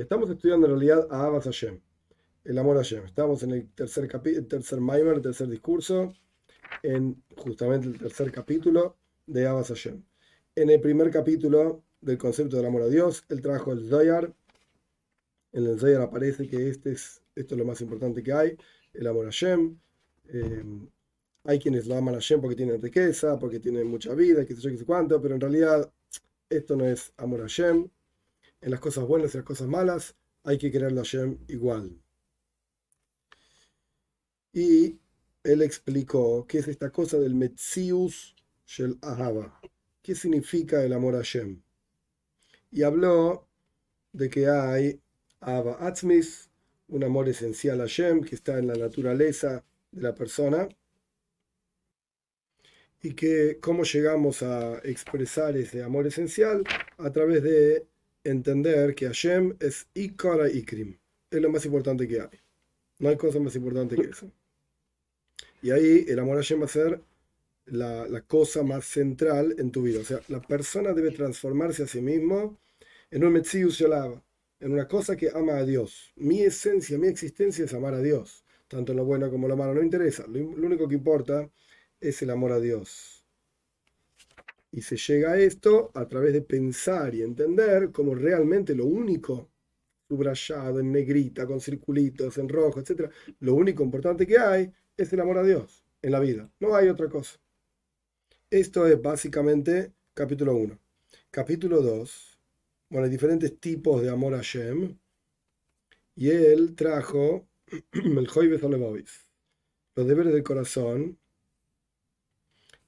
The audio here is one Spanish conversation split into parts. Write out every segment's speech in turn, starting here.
estamos estudiando en realidad a Abbas Hashem, el amor a Hashem. Estamos en el tercer, tercer Maimer, el tercer discurso, en justamente el tercer capítulo de Abbas Hashem. En el primer capítulo del concepto del amor a Dios, él trajo el Zoyar. En el Zoyar aparece que este es, esto es lo más importante que hay, el amor a Hashem. Eh, hay quienes lo aman a Hashem porque tienen riqueza, porque tienen mucha vida, qué sé yo, qué sé cuánto, pero en realidad esto no es amor a Hashem en las cosas buenas y las cosas malas, hay que querer a Hashem igual. Y él explicó qué es esta cosa del Metzius Shel Ahava. ¿Qué significa el amor a Hashem? Y habló de que hay Ahava Atzmis, un amor esencial a Hashem que está en la naturaleza de la persona. Y que cómo llegamos a expresar ese amor esencial a través de entender que Hashem es Ikara Ikrim. Es lo más importante que hay. No hay cosa más importante que eso. Y ahí el amor a Hashem va a ser la, la, cosa más central en tu vida. O sea, la persona debe transformarse a sí mismo en un Metzius Yolava, en una cosa que ama a Dios. Mi esencia, mi existencia es amar a Dios. Tanto lo bueno como lo malo no interesa. lo único que importa es el amor a Dios. Y se llega a esto a través de pensar y entender como realmente lo único subrayado en negrita, con circulitos, en rojo, etc. Lo único importante que hay es el amor a Dios en la vida. No hay otra cosa. Esto es básicamente capítulo 1. Capítulo 2. Bueno, hay diferentes tipos de amor a Shem. Y él trajo el Joibes los deberes del corazón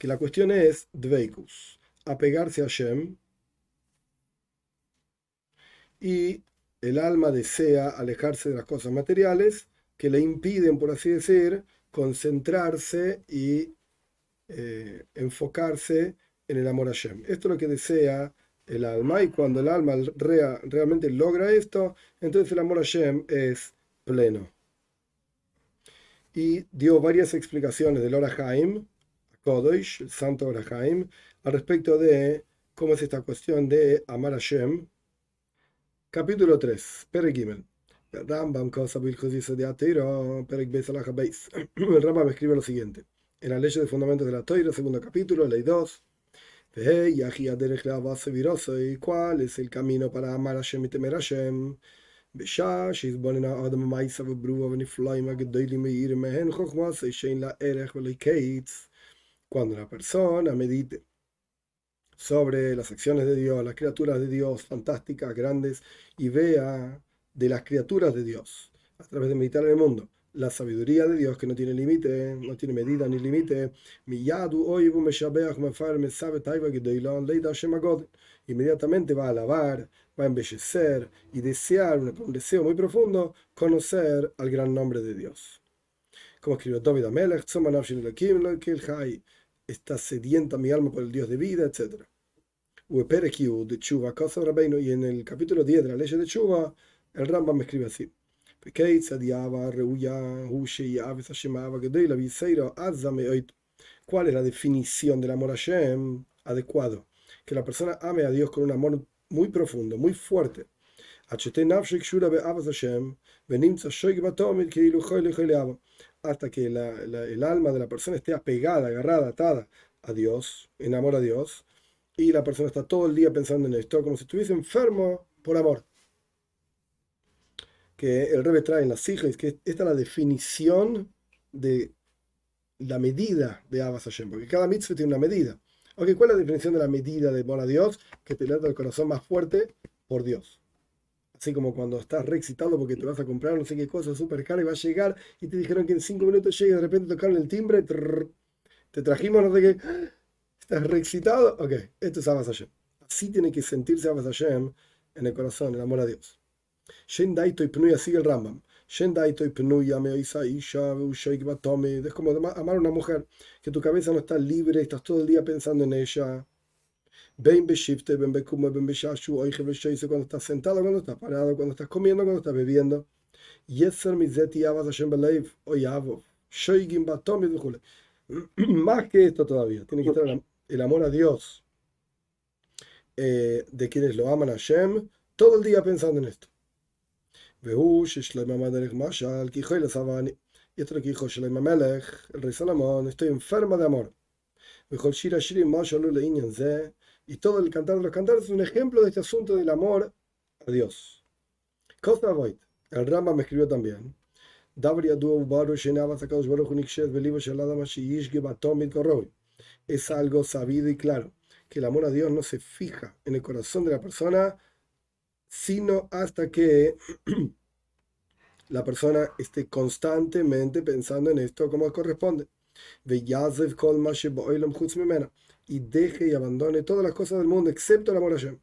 que la cuestión es Dveikus, apegarse a Shem, y el alma desea alejarse de las cosas materiales que le impiden, por así decir, concentrarse y eh, enfocarse en el amor a Shem. Esto es lo que desea el alma y cuando el alma realmente logra esto, entonces el amor a Shem es pleno. Y dio varias explicaciones del Orahaim Kodosh, el santo Orahaim, al respecto de cómo es esta cuestión de amar a Shem. Capítulo 3, Peregimel. El Rambam El Rambam escribe lo siguiente. En la ley de fundamentos de la Toira, segundo capítulo, ley 2. ¿Y cuál es el camino para amar a Shem y temer a Shem? בשעה שיזבונן האדם המייסה וברורה ונפלאים הגדולים מאיר מהן חוכמה שאין לה ערך ולא קיץ cuando la persona medite sobre las acciones de Dios, las criaturas de Dios fantásticas, grandes, y vea de las criaturas de Dios, a través de meditar en el mundo, la sabiduría de Dios que no tiene límite, no tiene medida ni límite, inmediatamente va a alabar, va a embellecer y desear, un deseo muy profundo, conocer al gran nombre de Dios. Como escribió David Amelech, está sedienta mi alma por el Dios de vida, etc. Y en el capítulo 10 de la ley de Chuba, el Rambam me escribe así. ¿Cuál es la definición del amor a Shem adecuado? Que la persona ame a Dios con un amor muy profundo, muy fuerte hasta que el alma de la persona esté apegada, agarrada, atada a Dios, en amor a Dios, y la persona está todo el día pensando en esto, como si estuviese enfermo por amor. Que el Rebe trae en las hijas, que esta es la definición de la medida de Abbas Hashem, porque cada mitzvah tiene una medida. ¿cuál es la definición de la medida de amor a Dios? Que te el corazón más fuerte por Dios. Así como cuando estás re excitado porque te vas a comprar no sé qué cosa súper cara y va a llegar y te dijeron que en cinco minutos llega y de repente tocaron el timbre, te trajimos no sé qué. ¿Estás re excitado? Ok, esto es Abbas Hashem. Así tiene que sentirse Abbas Hashem en el corazón, el amor a Dios. Shen Daito y Pnuya sigue el Rambam. Shen Daito y Pnuya me Isha Es como amar a una mujer que tu cabeza no está libre, estás todo el día pensando en ella Ven Beshifte, ven Bekume, ven Beshashu, Oige Besheise, cuando estás sentado, cuando estás parado, cuando estás comiendo, cuando estás bebiendo. Yeser Mizet Yavas Hashem Beleiv, Oyavov, Shoigim Batom y Más que esto todavía, tiene que estar el amor a Dios eh, de quienes lo aman a Hashem, todo el día pensando en esto. Y esto es lo que dijo Shlomo el rey Salomón, estoy enferma de amor. Mejor Shira Shiri Mashalul Inyan Ze, y todo el cantar de los cantares es un ejemplo de este asunto del amor a Dios. Cosa Void, el Ramba me escribió también. Es algo sabido y claro que el amor a Dios no se fija en el corazón de la persona, sino hasta que la persona esté constantemente pensando en esto como corresponde. Y deje y abandone todas las cosas del mundo excepto el amor a Hashem.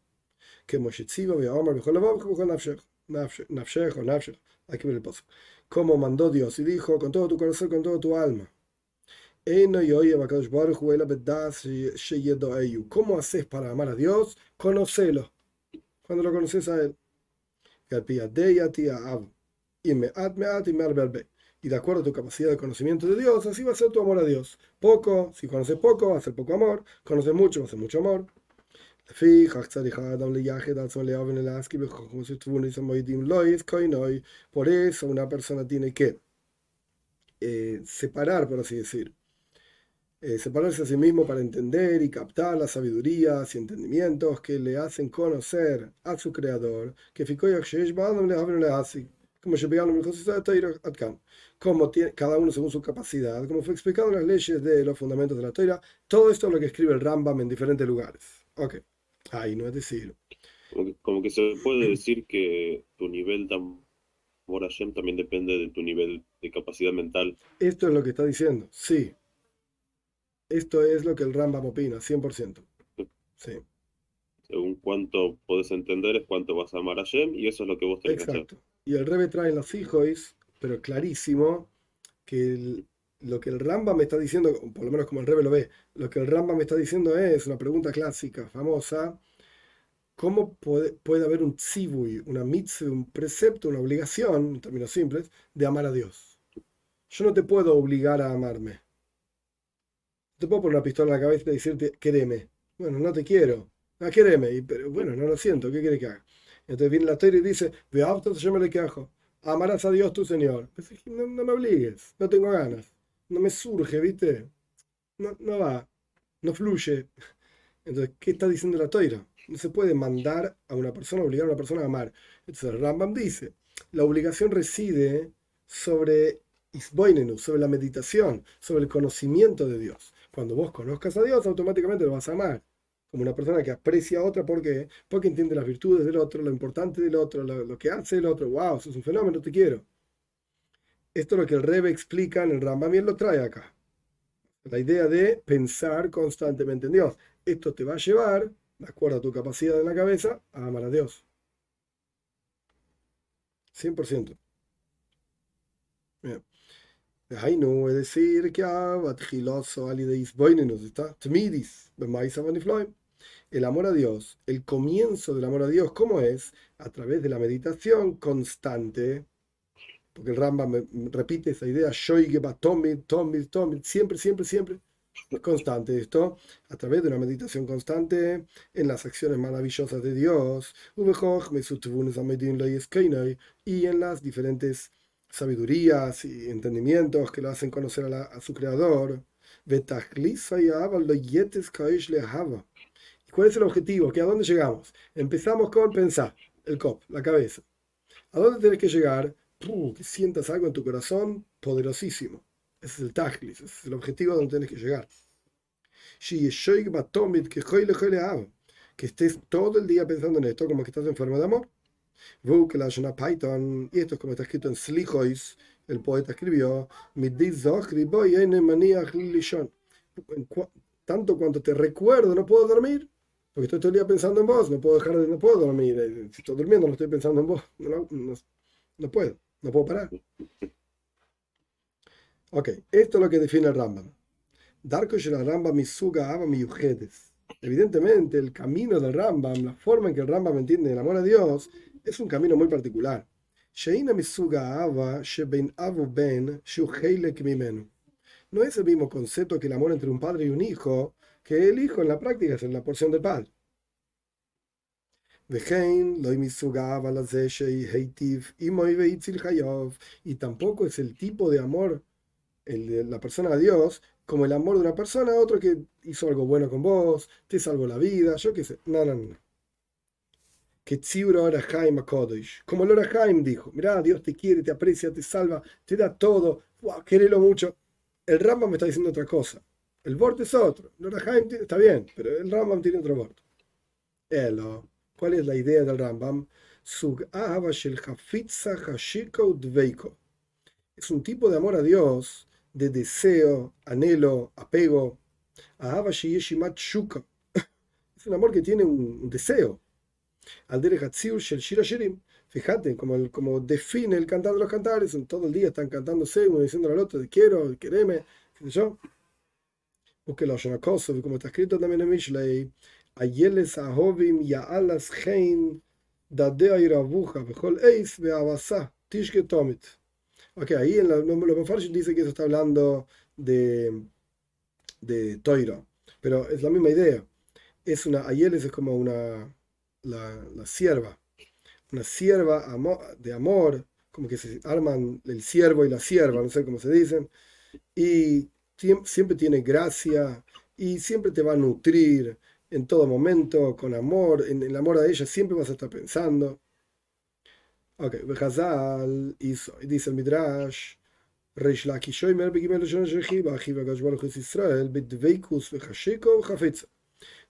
Como mandó Dios y dijo con todo tu corazón, con todo tu alma. ¿Cómo haces para amar a Dios? Conocelo. Cuando lo conoces a Él. De acuerdo a tu capacidad de conocimiento de Dios, así va a ser tu amor a Dios. Poco, si conoces poco, va a ser poco amor. Conoces mucho, va a ser mucho amor. Por eso una persona tiene que eh, separar, por así decir, eh, separarse a sí mismo para entender y captar las sabidurías y entendimientos que le hacen conocer a su creador, que como tiene, cada uno según su capacidad, como fue explicado en las leyes de los fundamentos de la Torah, todo esto es lo que escribe el Rambam en diferentes lugares. Ok, ahí no es decir. Como que, se puede decir que tu nivel de amor también depende de tu nivel de capacidad mental. Esto es lo que está diciendo, sí. Esto es lo que el Rambam opina, 100%. Sí. Según cuánto puedes entender es cuánto vas a amar a Shem y eso es lo que vos tenés Exacto. que hacer. Y el Rebe trae los hijos, pero clarísimo, que lo que el Rambam me está diciendo, por lo menos como el Rebe lo ve, lo que el Rambam me está diciendo es una pregunta clásica, famosa, ¿cómo puede, haber un tzibui, una mitzvah, un precepto, una obligación, en términos simples, de amar a Dios? Yo no te puedo obligar a amarme te puedo poner una pistola en la cabeza y decirte, quereme. Bueno, no te quiero. Ah, quereme. pero bueno, no lo siento. ¿Qué quiere que haga? Entonces viene la historia y dice, yo me le quejo. Amarás a Dios tu Señor. No, me obligues. No tengo ganas. No me surge, ¿viste? No, va. No fluye. Entonces, ¿qué está diciendo la toira? No se puede mandar a una persona, obligar a una persona a amar. Entonces, Rambam dice, la obligación reside sobre sobre la meditación, sobre el conocimiento de Dios. Cuando vos conozcas a Dios, automáticamente lo vas a amar. Como una persona que aprecia a otra, ¿por qué? Porque entiende las virtudes del otro, lo importante del otro, lo, que hace el otro. ¡Wow! Eso es un fenómeno, te quiero. Esto es lo que el Rebe explica en el Rambam y él lo trae acá. La idea de pensar constantemente en Dios. Esto te va a llevar, de acuerdo a tu capacidad en la cabeza, a amar a Dios. 100%. Bien. Hainu, es decir, que el amor a Dios, el comienzo del amor a Dios, ¿cómo es? A través de la meditación constante, porque el Rambam repite esa idea, siempre, siempre, siempre, constante esto, a través de una meditación constante en las acciones maravillosas de Dios, y en las diferentes sabidurías y entendimientos que lo hacen conocer a, su creador. ¿Y cuál es el objetivo? ¿Que ¿A dónde llegamos? Empezamos con pensar, el cop, la cabeza. ¿A dónde tienes que llegar? que sientas algo en tu corazón poderosísimo. Ese es el tajlis, ese es el objetivo a donde tienes que llegar. Que estés todo el día pensando en esto como que estás enfermo de amor. Python, y esto es como está escrito en Slichois, el poeta escribió, tanto cuanto te recuerdo no puedo dormir, porque estoy todo el día pensando en vos, no puedo dejar de, no puedo dormir, eh, si estoy durmiendo no estoy pensando en vos, no, no, puedo, no puedo parar. Ok, esto es lo que define el Rambam. el Rambam Misuga Aba Evidentemente, el camino del Rambam, la forma en que el Rambam entiende el amor a Dios, es un camino muy particular. No es el mismo concepto que el amor entre un padre y un hijo, que el hijo en la práctica es en la porción del padre. Y tampoco es el tipo de amor, el de la persona a Dios, como el amor de una persona a otro que hizo algo bueno con vos, te salvó la vida, yo qué sé. No, no, no. Que Akodosh. Como el Orahaim dijo: Mirá, Dios te quiere, te aprecia, te salva, te da todo. Wow, querelo mucho. El Rambam me está diciendo otra cosa. El Bort es otro. El está bien, pero el Rambam tiene otro Bort. Elo. ¿Cuál es la idea del Rambam? Es un tipo de amor a Dios, de deseo, anhelo, apego. Es un amor que tiene un, deseo. Fíjate, como, como define el cantar de los cantares, todo el día están cantándose, uno diciendo al otro, quiero, quereme, qué sé yo. Busque la como está escrito también en Mishlei, Ayeles Ahovim Ya'alas Hein Dadea Irabuja, Bejol Eis Beabasa, Tishke Tomit. Ok, ahí en la, los dice que eso está hablando de, de Toira, pero es la misma idea. Es una, Ayeles es como una, la, la sierva, una sierva de amor, como que se arman el siervo y la sierva, no sé cómo se dicen, y siempre tiene gracia y siempre te va a nutrir en todo momento, con amor, en el amor a ella siempre vas a estar pensando. Ok, Hazal dice el Midrash, Reish Israel, Jafetza.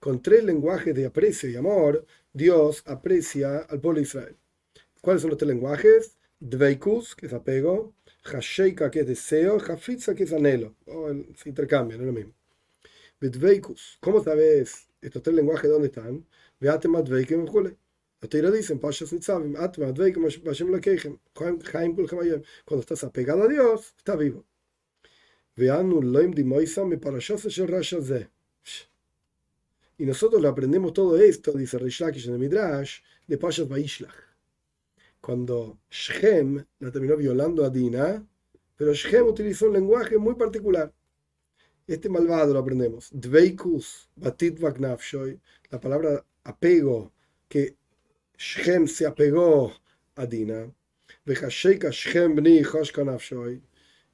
Con tres lenguajes de aprecio y amor, Dios aprecia al pueblo de Israel. ¿Cuáles son los tres lenguajes? Dveikus, que es apego, Hasheika, que es deseo, Jafitza, que es anhelo. Oh, se intercambian, no es lo mismo. ¿cómo sabes estos tres lenguajes dónde están? Dicen, Pashas Nitzavim, Atma Cuando estás apegado a Dios, está vivo. Y nosotros aprendemos todo esto, dice Rishlakish en el Midrash, de Pashas Baishlach. Cuando Shem la terminó violando a Dina, pero Shem utilizó un lenguaje muy particular. Este malvado lo aprendemos. Dveikus, Batit la palabra apego, que Shem se apegó a Dina. Vejasheka Shem Bni Hoshkanafshoy.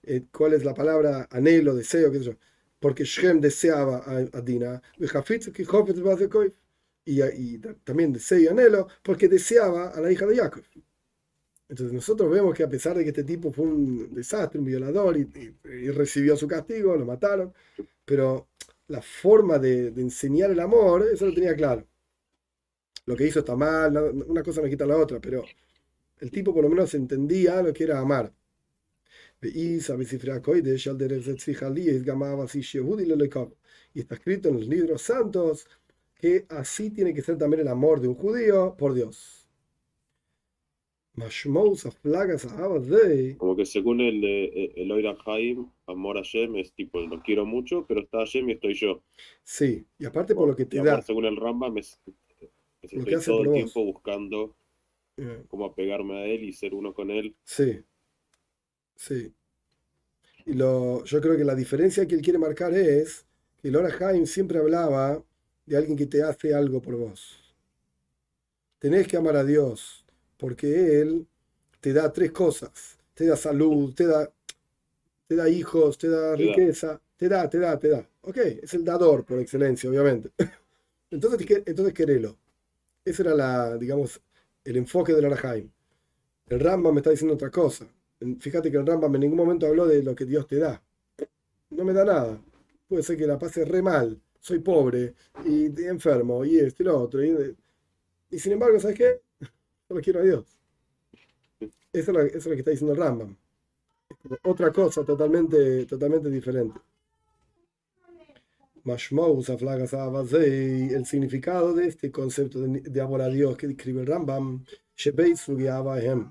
Eh, ¿Cuál es la palabra anhelo, deseo? ¿Qué sé yo? porque Shem deseaba a, Dina, y, y también deseo y anhelo, porque deseaba a la hija de Jacob. Entonces nosotros vemos que a pesar de que este tipo fue un desastre, un violador, y, recibió su castigo, lo mataron, pero la forma de, enseñar el amor, eso lo tenía claro. Lo que hizo está mal, una cosa no quita la otra, pero el tipo por lo menos entendía lo que era amar. Y está escrito en los libros santos que así tiene que ser también el amor de un judío por Dios. Como que según el, el Oira Haim, amor a Shem es tipo, lo quiero mucho, pero está Shem y estoy yo. Sí, y aparte por lo que te da. Según el Rambam, es, estoy todo el tiempo buscando eh. cómo apegarme a él y ser uno con él. Sí, sí. Y lo, yo creo que la diferencia que él quiere marcar es que Laura Haim siempre hablaba de alguien que te hace algo por vos. Tenés que amar a Dios, porque Él te da tres cosas. Te da salud, te da, te da hijos, te da riqueza, te da, te da, te da. Ok, es el dador por excelencia, obviamente. Entonces, entonces querelo. Ese era la, digamos, el enfoque de Laura Haim. El Rambam me está diciendo otra cosa. Fíjate que el Rambam en ningún momento habló de lo que Dios te da. No me da nada. Puede ser que la pase re mal, soy pobre y, enfermo y esto y lo otro. Y, sin embargo, ¿sabes qué? Solo quiero a Dios. Eso es, lo, que está diciendo el Rambam. Otra cosa totalmente, totalmente diferente. El significado de este concepto de, de amor a Dios que describe el Rambam.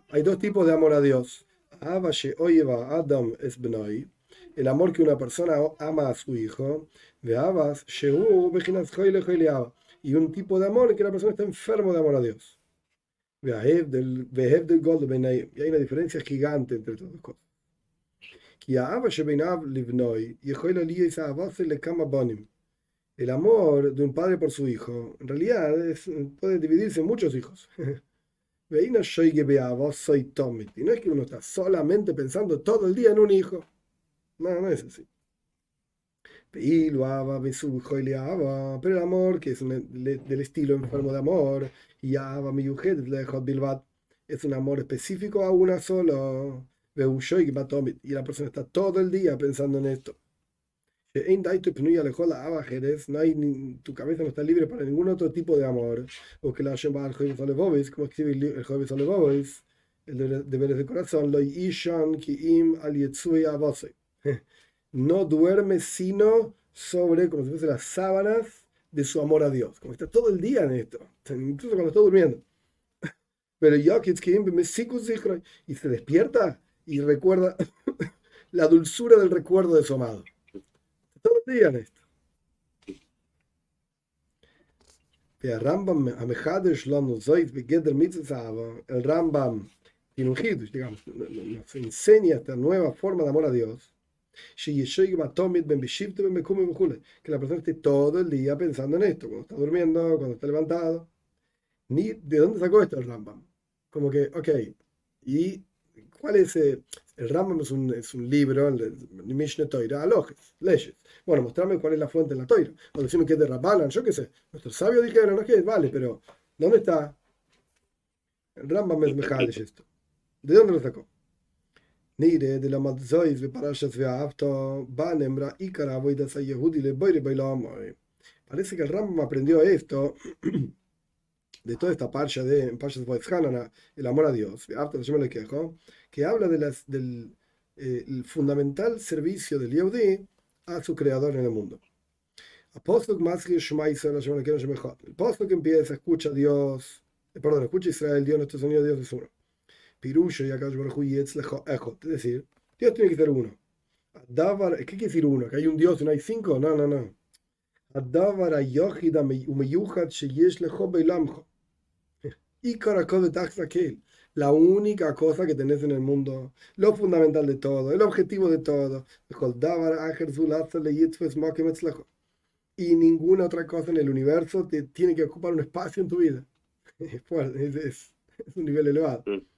Hay dos tipos de amor a Dios es el amor que una persona ama a su hijo, y un tipo de amor que la persona está enfermo de amor a Dios. Y hay una diferencia gigante entre todas las cosas. el amor de un padre por su hijo, en realidad puede dividirse en muchos hijos. Y no es que uno está solamente pensando todo el día en un hijo. No, no es así. Pero el amor, que es del estilo enfermo de amor, es un amor específico a una solo. Y la persona está todo el día pensando en esto. No hay, tu cabeza no está libre para ningún otro tipo de amor. O que la Hashem va al como escribe el Jovis Alevovis, el de deberes de corazón, lo ishan ki im al no duerme sino sobre, como si las sábanas de su amor a Dios. Como está todo el día en esto, incluso cuando está durmiendo. Pero y se despierta y recuerda la dulzura del recuerdo de su amado. Todo el día en esto. El Rambam el Rambam tiene un digamos, nos enseña esta nueva forma de amor a Dios que la persona esté todo el día pensando en esto, cuando está durmiendo, cuando está levantado. Ni, ¿De dónde sacó esto el Rambam? Como que, ok, ¿y cuál es el, el Rambam? Es un, es un libro, el, Mishnah Toira, alojes, leyes. Bueno, mostrarme cuál es la fuente en la Toira. O decirme que es de Rabbanan, yo qué sé. Nuestros sabios dijeron, ok, vale, pero ¿dónde está? El Rambam es de esto. ¿De dónde lo sacó? Nire de la Matzois de Parashas Ve'afto, Banemra Ikara Voidas Yehudi le Boire Parece que el Rambam aprendió esto de toda esta parcha de Parshas Hanana, el amor a Dios, le quejo, que habla de las, del eh, el fundamental servicio del Yehudi a su creador en el mundo. Apóstol El apóstol que empieza, escucha a Dios, eh, perdón, escucha a Israel, Dios, nuestro Señor, Dios es uno. Pirusha y Es decir, Dios tiene que ser uno. ¿Qué quiere decir uno? ¿Que hay un Dios y no hay cinco? No, no, no. La única cosa que tenés en el mundo, lo fundamental de todo, el objetivo de todo. Y ninguna otra cosa en el universo te tiene que ocupar un espacio en tu vida. Es, es un nivel elevado. Mm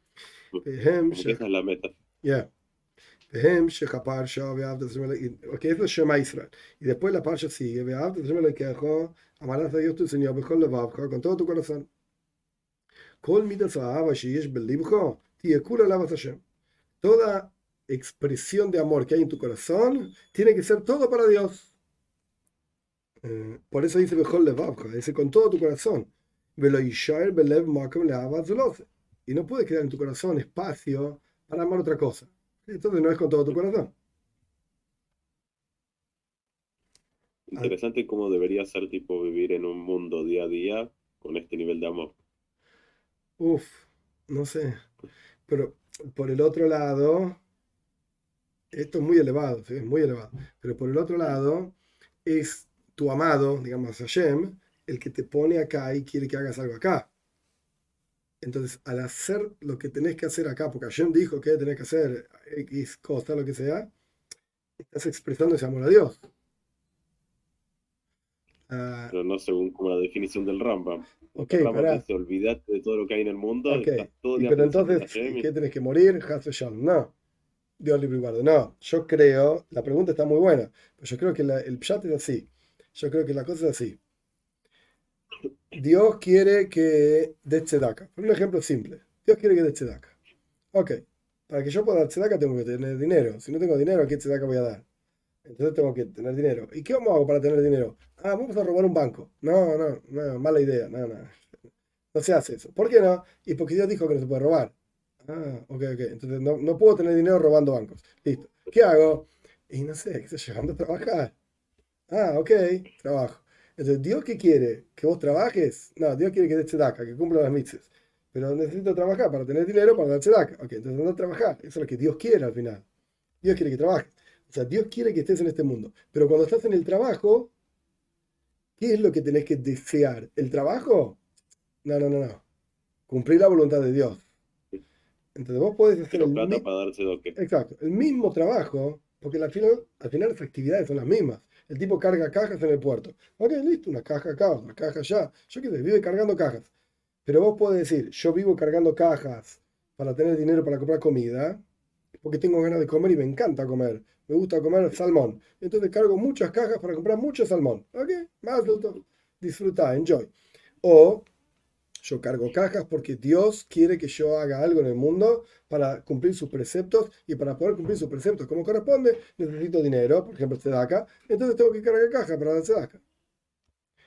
esa es la meta. Yeah. Okay, es Shema Israel. Y después la parsha sigue, amarás a Dios tu Señor con todo tu corazón. Toda expresión de amor que hay en tu corazón tiene que ser todo para Dios. Eh, por eso dice con todo tu corazón. Y no puede quedar en tu corazón espacio para amar otra cosa. Entonces no es con todo tu corazón. Interesante cómo debería ser tipo vivir en un mundo día a día con este nivel de amor. Uf, no sé. Pero por el otro lado, esto es muy elevado, ¿sí? es muy elevado. Pero por el otro lado, es tu amado, digamos, Hashem, el que te pone acá y quiere que hagas algo acá. Entonces, al hacer lo que tenés que hacer acá, porque Hashem dijo que tenés que hacer X cosa, lo que sea, estás expresando ese amor a Dios. Ah, pero no según como la definición del Rambam. Ok, para. olvídate de todo lo que hay en el mundo. Okay. pero entonces, ¿qué tenés que morir? No. Dios libre y guarde. No, yo creo, la pregunta está muy buena, pero yo creo que el chat es así. Yo creo que la cosa es así. Dios quiere que dé tzedaka. Un ejemplo simple. Dios quiere que dé tzedaka. Ok. Para que yo pueda dar tzedaka tengo que tener dinero. Si no tengo dinero, ¿qué tzedaka voy a dar? Entonces tengo que tener dinero. ¿Y qué vamos a hacer para tener dinero? Ah, vamos a robar un banco. No, no, no, mala idea. No, no. No se hace eso. ¿Por qué no? Y porque Dios dijo que no se puede robar. Ah, ok, ok. Entonces no, no puedo tener dinero robando bancos. Listo. ¿Qué hago? Y no sé, ¿qué estoy llegando a trabajar? Ah, ok, trabajo. Entonces, ¿Dios qué quiere? ¿Que vos trabajes? No, Dios quiere que des tzedaka, que cumpla las mitzvahs. Pero necesito trabajar para tener dinero para dar tzedaka. Ok, entonces no trabajar. Eso es lo que Dios quiere al final. Dios quiere que trabajes. O sea, Dios quiere que estés en este mundo. Pero cuando estás en el trabajo, ¿qué es lo que tenés que desear? ¿El trabajo? No, no, no, no. Cumplir la voluntad de Dios. Entonces vos podés hacer el, para Exacto, el mismo trabajo, porque al final, al final las actividades son las mismas El tipo carga cajas en el puerto. Ok, listo, una caja acá, una caja allá. Yo qué sé, vive cargando cajas. Pero vos podés decir, yo vivo cargando cajas para tener dinero para comprar comida, porque tengo ganas de comer y me encanta comer. Me gusta comer salmón. Entonces cargo muchas cajas para comprar mucho salmón. Ok, más disfruta, enjoy. O yo cargo cajas porque Dios quiere que yo haga algo en el mundo para cumplir sus preceptos y para poder cumplir sus preceptos como corresponde, necesito dinero, por ejemplo, acá entonces tengo que cargar cajas para dar acá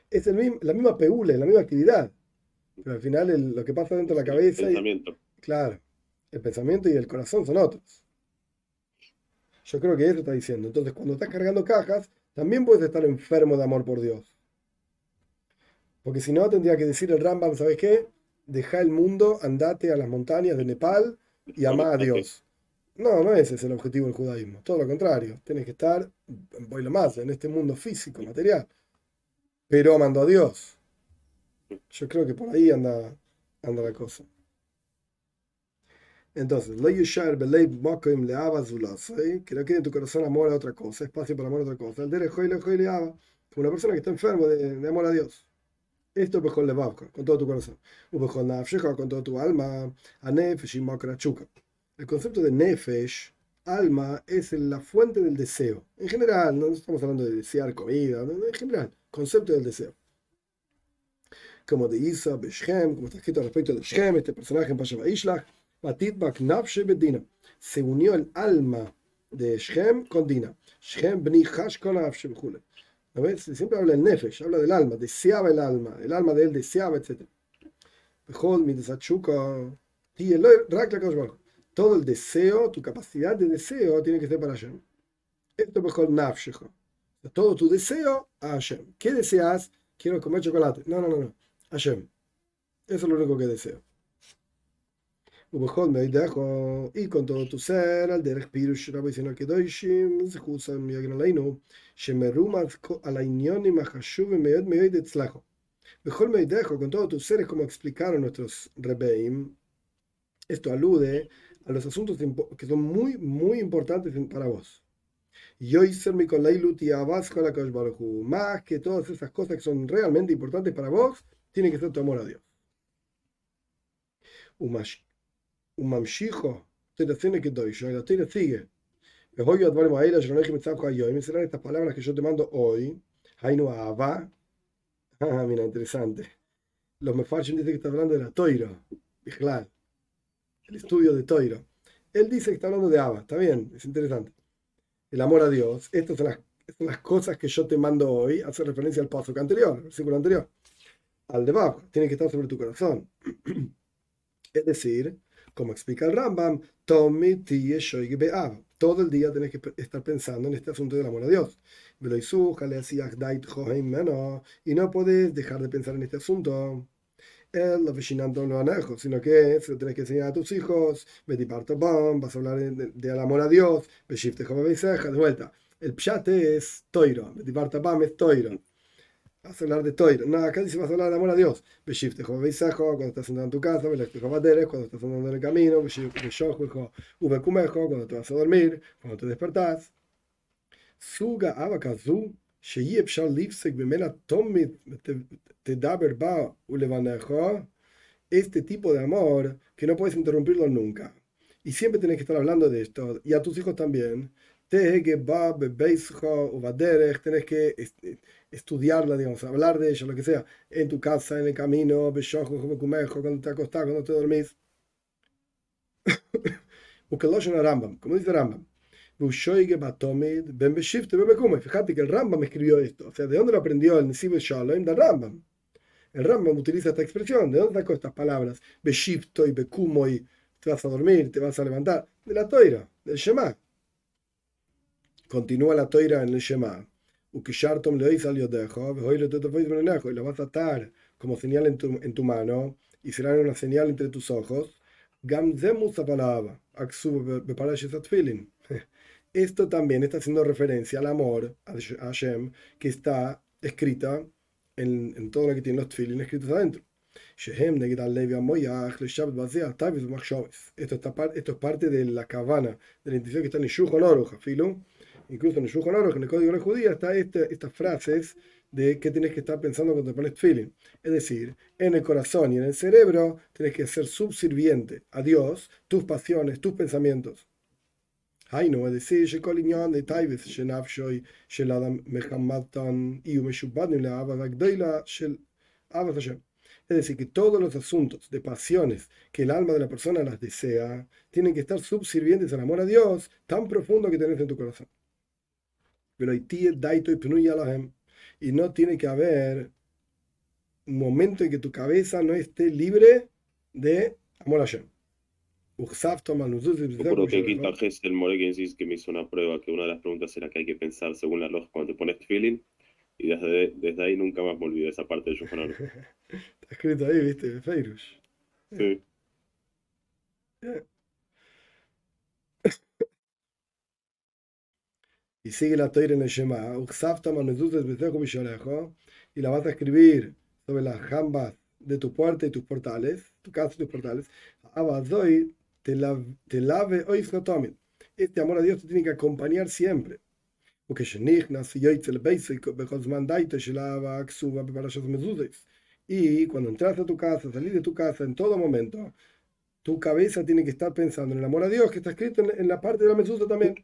Es el mismo, la misma peule, la misma actividad. Pero al final lo que pasa dentro de la cabeza... El pensamiento. claro, el pensamiento y el corazón son otros. Yo creo que eso está diciendo. Entonces, cuando estás cargando cajas, también puedes estar enfermo de amor por Dios. Porque si no, tendría que decir el Rambam, ¿sabes qué? Deja el mundo, andate a las montañas de Nepal y ama a Dios. No, no ese es el objetivo del judaísmo. Todo lo contrario. Tienes que estar, voy lo más, en este mundo físico, material. Pero amando a Dios. Yo creo que por ahí anda, anda la cosa. Entonces, que no quede en tu corazón amor a otra cosa, espacio para amor a otra cosa. El derecho y como una persona que está enfermo de amor a Dios. Esto mejor le con todo tu corazón. con toda tu alma, a nefesh y chuka. El concepto de nefesh, alma, es la fuente del deseo. En general, no estamos hablando de desear comida, en general, concepto del deseo. Como de Isa, Beshem, como está escrito respecto de Shem, este personaje en Pashaba Ishlach, Batitbak Nafshe Bedina. Se unió el alma de Shem con Dina. Shem bni Hash Siempre habla del nefesh, habla del alma, deseaba el alma, el alma de él deseaba, etc. Todo el deseo, tu capacidad de deseo tiene que ser para Hashem. Esto mejor nafshecha. Todo tu deseo a Hashem. ¿Qué deseas? Quiero comer chocolate. No, no, no, no. Hashem. Eso es lo único que deseo y con todo tu ser, al derech pirush rabbi kedoshim, zechusam yagin aleinu, shemerumat al ainyonim achashuv meod meod etzlacho. Mejor me dejo con todo tu ser, como explicaron nuestros rebeim. Esto alude a los asuntos que son muy, muy importantes para vos. Yo hice mi con la Más que todas esas cosas que son realmente importantes para vos, tiene que ser tu amor a Dios un mamshijo, tiene que doy, la tira sigue. Me voy a dar a ella, yo no dije me yo, y me serán estas palabras que yo te mando hoy. Hainu Ava. Ah, mira, interesante. Los Mefarshim dicen que está hablando de la Toiro, Bijlal, el estudio de Toiro. Él dice que está hablando de Ava, está bien, es interesante. El amor a Dios, estas son las, son las cosas que yo te mando hoy, hace referencia al paso anterior, al versículo anterior. Al de tiene que estar sobre tu corazón. es decir, como explica el Rambam, todo el día tenés que estar pensando en este asunto del amor a Dios. Y no podés dejar de pensar en este asunto. sino que se lo tenés que enseñar a tus hijos, vas a hablar del amor a Dios, de vuelta. El pshate es toiro, es toiro. Vas a hablar de Toiro. No, acá dice vas a hablar del amor a Dios. Beshifte, como cuando estás sentado en tu casa, Belactejo Bateres, cuando estás andando en el camino, Beshojo, Ubecumejo, cuando te vas a dormir, cuando te despertás. Suga abakazu, Sheyep Shal Lipsek, Bemela Tomit, Tedaber Ba, Ulevanejo. Este tipo de amor que no puedes interrumpirlo nunca. Y siempre tenés que estar hablando de esto, y a tus hijos también. Tenés que estudiarla, digamos, hablar de ella, lo que sea, en tu casa, en el camino, cuando te acostás, cuando te dormís. Como dice Rambam. Fíjate que el Rambam escribió esto. O sea, ¿de dónde lo aprendió el Nesib Shalom? Del Rambam. El Rambam utiliza esta expresión. ¿De dónde sacó estas palabras? Beshifto y Bekumo y te vas a dormir, te vas a levantar. De la toira, del Shema. Continúa la toira en el Shema y lo vas a atar como señal en tu, en tu mano y será una señal entre tus ojos. Esto también está haciendo referencia al amor a Hashem que está escrita en, en todo lo que tiene los tefilin escritos adentro. Esto, está, esto es parte de la cabana, de la intención que está en Shuchon Aruch, incluso en el Yujon en el Código de la Judía, está esta, estas frases de qué tienes que estar pensando cuando te pones feeling. Es decir, en el corazón y en el cerebro tienes que ser subserviente a Dios, tus pasiones, tus pensamientos. Hainu, es decir, de Taibes, Abadashem. Es decir, que todos los asuntos de pasiones que el alma de la persona las desea tienen que estar subsirvientes al amor a Dios tan profundo que tenés en tu corazón. Pero y no tiene que haber un momento en que tu cabeza no esté libre de amor a Hashem. Recuerdo que aquí está el More que que me hizo una prueba que una de las preguntas era que hay que pensar según la lógica cuando te pones feeling y desde, desde ahí nunca más me olvidé esa parte de Yohanan. está escrito ahí, viste, Feirus. Sí. Y sigue la toira en el Shema. Y la vas a escribir sobre las jambas de tu puerta y tus portales, tu casa y tus portales. Te lave hoy Este amor a Dios te tiene que acompañar siempre. Porque y cuando entras a tu casa, salís de tu casa, en todo momento, tu cabeza tiene que estar pensando en el amor a Dios, que está escrito en, la parte de la mesusa también.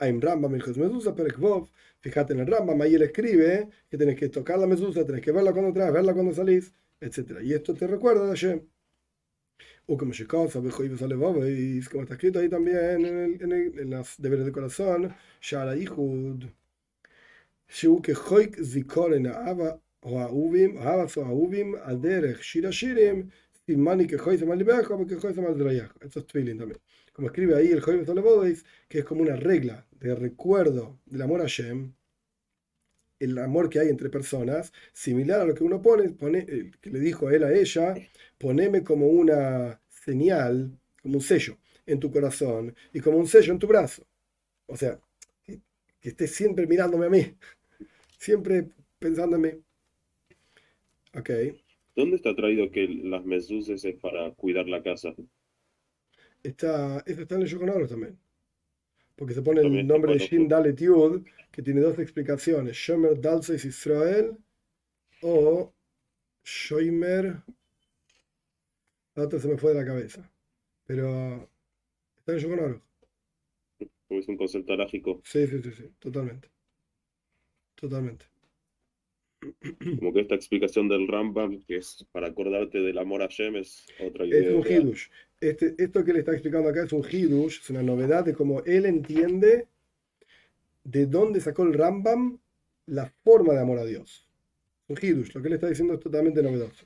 Hay Rambam, el medusa, pero fíjate en el Rambam, ahí él escribe que tienes que tocar la mesusa, tienes que verla cuando entras, verla cuando salís, etc. Y esto te recuerda a Hashem. O como se casa, y como está escrito ahí también en, el, en, el, en los deberes de corazón, Shara Ihud. שהוא כחויק זיכורן האבא o האהובים, הארץ o האהובים, על דרך שיר השירים, סימני כחויסם על ליבך וכחויסם al דרייך. Estos tefilin también. Como escribe ahí el Joyves Olebodeis, que es como una regla de recuerdo del amor a Shem, el amor que hay entre personas, similar a lo que uno pone, pone que le dijo a él a ella, poneme como una señal, como un sello en tu corazón y como un sello en tu brazo. O sea, que, que estés siempre mirándome a mí, siempre pensándome. Ok. ¿Dónde está traído que las mesuses es para cuidar la casa? Está, esto está en el Yoconoro también. Porque se pone el nombre de Shin Dalet Yud, que tiene dos explicaciones: Shomer Dalseis Israel o Shomer. La otra se me fue de la cabeza. Pero está en el Yoconoro. Es un concepto lógico. Sí, sí, sí, sí, totalmente. Totalmente. Como que esta explicación del Rambam, que es para acordarte del amor a Shem, es otra idea. Es un hidush. Este, esto que le está explicando acá es un hidush, es una novedad de cómo él entiende de dónde sacó el Rambam la forma de amor a Dios. Un hidush, lo que él está diciendo es totalmente novedoso.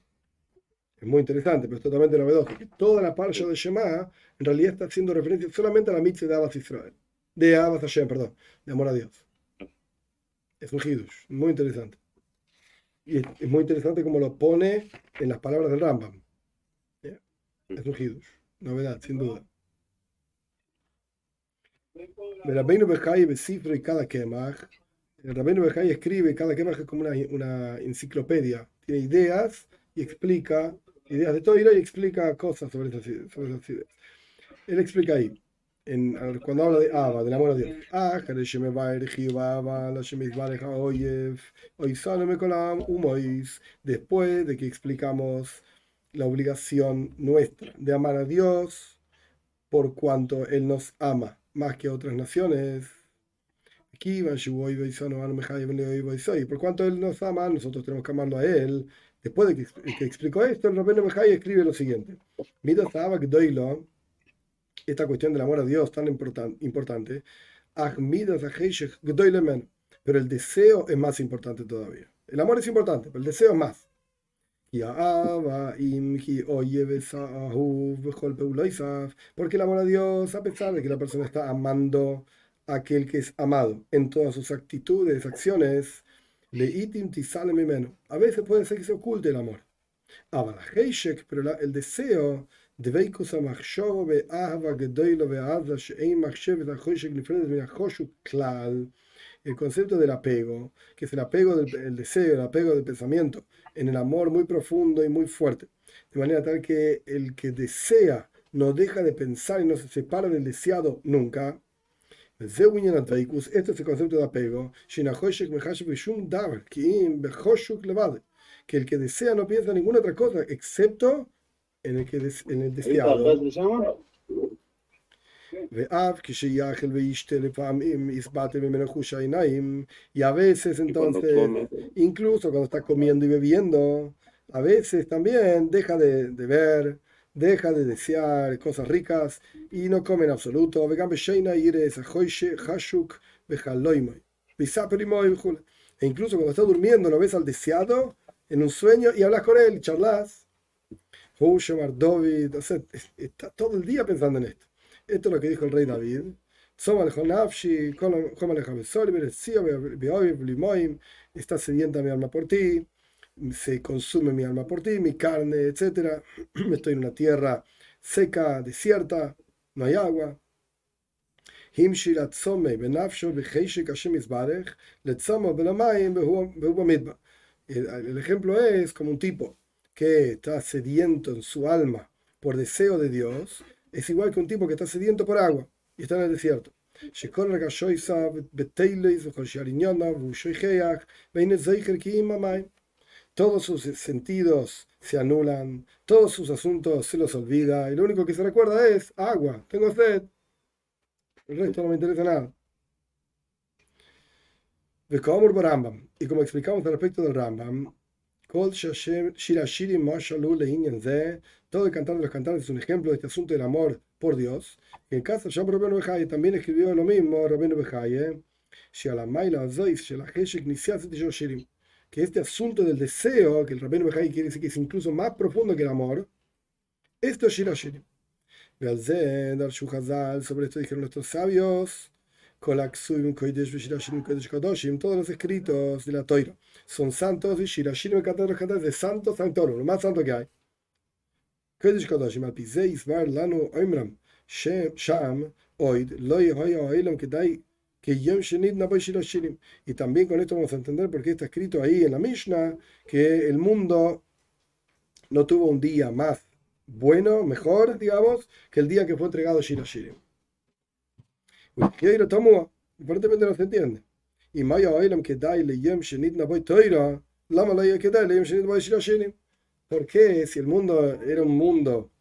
Es muy interesante, pero es totalmente novedoso. Toda la parsha de Shema en realidad está haciendo referencia solamente a la mitzvah de Abbas Israel. De Abbas Hashem, perdón, de amor a Dios. Es un hidush, muy interesante. Y es, muy interesante cómo lo pone en las palabras del Rambam. Es un hidush, novedad, sin duda. El Rabbeinu Bechai y cada Kemach. El Rabbeinu Bechai escribe, cada Kemach es como una, una, enciclopedia. Tiene ideas y explica, ideas de todo y explica cosas sobre esas, sobre esas ideas. Él explica ahí en, cuando habla de Abba, del amor a Dios. Ah, Después de que explicamos la obligación nuestra de amar a Dios por cuanto Él nos ama más que otras naciones. Por cuanto Él nos ama, nosotros tenemos que amarlo a Él. Después de que, que explicó esto, el Rabino Mejai escribe lo siguiente. Esta cuestión del amor a Dios tan importante, pero el deseo es más importante todavía. El amor es importante, pero el deseo es más. Porque el amor a Dios, a pesar de que la persona está amando a aquel que es amado en todas sus actitudes, acciones, a veces puede ser que se oculte el amor. Pero el deseo el concepto del apego, que es el apego del el deseo, el apego del pensamiento, en el amor muy profundo y muy fuerte. De manera tal que el que desea no deja de pensar y no se separa del deseado nunca. Este es el concepto de apego. Que el que desea no piensa en ninguna otra cosa excepto en el, que des, en el deseado. Y a veces entonces, incluso cuando está comiendo y bebiendo, a veces también deja de, de ver deja de desear cosas ricas y no come en absoluto. E incluso cuando está durmiendo lo ves al deseado en un sueño y hablas con él, charlas. está todo el día pensando en esto. Esto es lo que dijo el rey David. Está sedienta mi alma por ti se consume mi alma por ti, mi carne, etc. Estoy en una tierra seca, desierta, no hay agua. El, ejemplo es como un tipo que está sediento en su alma por deseo de Dios, es igual que un tipo que está sediento por agua y está en el desierto todos sus sentidos se anulan, todos sus asuntos se los olvida, y lo único que se recuerda es agua, tengo sed. El resto no me interesa nada. Y como explicamos al respecto del Rambam, todo el cantar de los cantantes es un ejemplo de este asunto del amor por Dios. en caso de Rabbeinu Bejaye también escribió lo mismo Rabbeinu Bejaye, que este asunto del deseo, que el Rabbeinu Bejai quiere decir que es incluso más profundo que el amor, esto es Shirashirim. Sobre esto dijeron nuestros sabios, todos los escritos de la Toira son santos y Shirashirim cantan los cantantes de santo, santorum, lo más santo que hay. Kodesh Kadoshim, Alpizei Isbar Lanu Oimram, Sham, Oid, Loi Hoya Oilam Kedai que Yom Shirim. Y también con esto vamos a entender por qué está escrito ahí en la Mishnah que el mundo no tuvo un día más bueno, mejor, digamos, que el día que fue entregado Shirashirim. Y ahí lo tomó, aparentemente no se entiende. Y Maya Oilam que dai le Yom Shenit Naboy Toira, Lama la que dai le Yom Shenit Shirashirim. ¿Por qué si el mundo era un mundo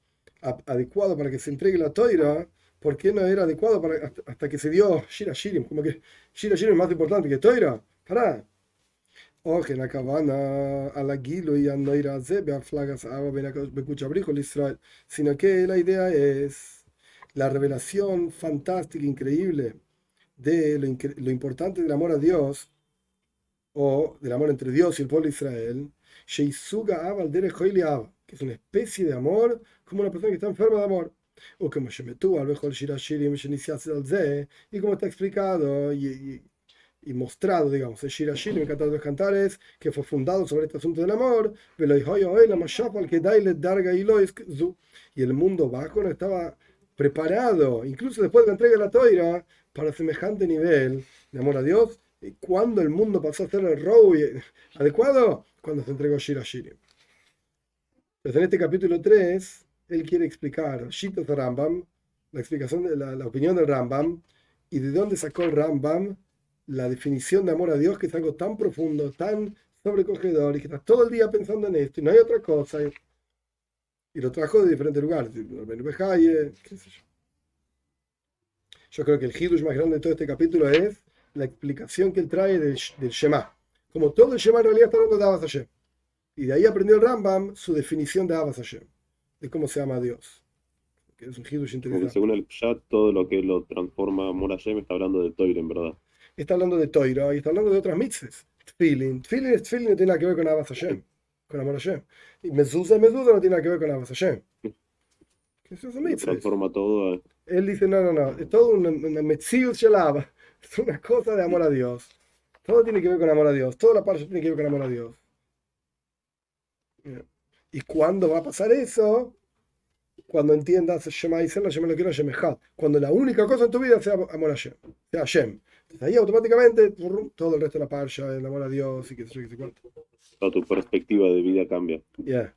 adecuado para que se entregue la Toira, ¿por qué no era adecuado para, hasta, que se dio Shira Shirim? Como que Shira Shirim es más importante que Toira. Pará. Oje, la cabana, a la guilo y a no ir a zebe, flagas, a Israel. Sino que la idea es la revelación fantástica, increíble de lo, importante del amor a Dios o del amor entre Dios y el pueblo de Israel, que es una especie de amor como una persona que está enferma de amor. O como y como está explicado y, y, mostrado, digamos, el Shirashirim, el cantar de los cantares, que fue fundado sobre este asunto del amor, y el mundo bajo no estaba preparado, incluso después de la entrega de la toira, para semejante nivel de amor a Dios, cuando el mundo pasó a ser el robo adecuado, cuando se entregó Shirashirim. Entonces en este capítulo 3 él quiere explicar Shitos Rambam, la explicación de la, opinión del Rambam, y de dónde sacó el Rambam la definición de amor a Dios, que es algo tan profundo, tan sobrecogedor, y que estás todo el día pensando en esto, y no hay otra cosa. Y, lo trajo de diferentes lugares, qué sé yo. Yo creo que el hidush más grande de todo este capítulo es la explicación que él trae del, Shema. Como todo el Shema en realidad está hablando de Abbas Hashem. Y de ahí aprendió el Rambam su definición de Abbas Hashem de cómo se llama a Dios. Que es un interesante. según el Pshat, todo lo que lo transforma a Morashem está hablando de Toira, en verdad. Está hablando de Toira y está hablando de otras mitzvahs. Tfilin. Tfilin, Tfilin no tiene nada que ver con Abbas Hashem, con Amor Hashem. Y Mezuzah, Mezuzah no tiene nada que ver con Abbas Hashem. ¿Qué es eso? Transforma todo. Él dice, no, no, no, es todo una, una Metzius. Es una cosa de amor a Dios. Todo tiene que ver con amor a Dios. Toda la parte tiene que ver con amor a Dios. ¿Y cuándo va a pasar eso? Cuando entiendas Shema Israel, Shema lo quiero Shemejad. Cuando la única cosa en tu vida sea amor a Shem, sea Hashem. Entonces ahí automáticamente todo el resto de la parsha, el amor a Dios y qué sé yo, qué sé cuánto. Toda tu perspectiva de vida cambia. Yeah.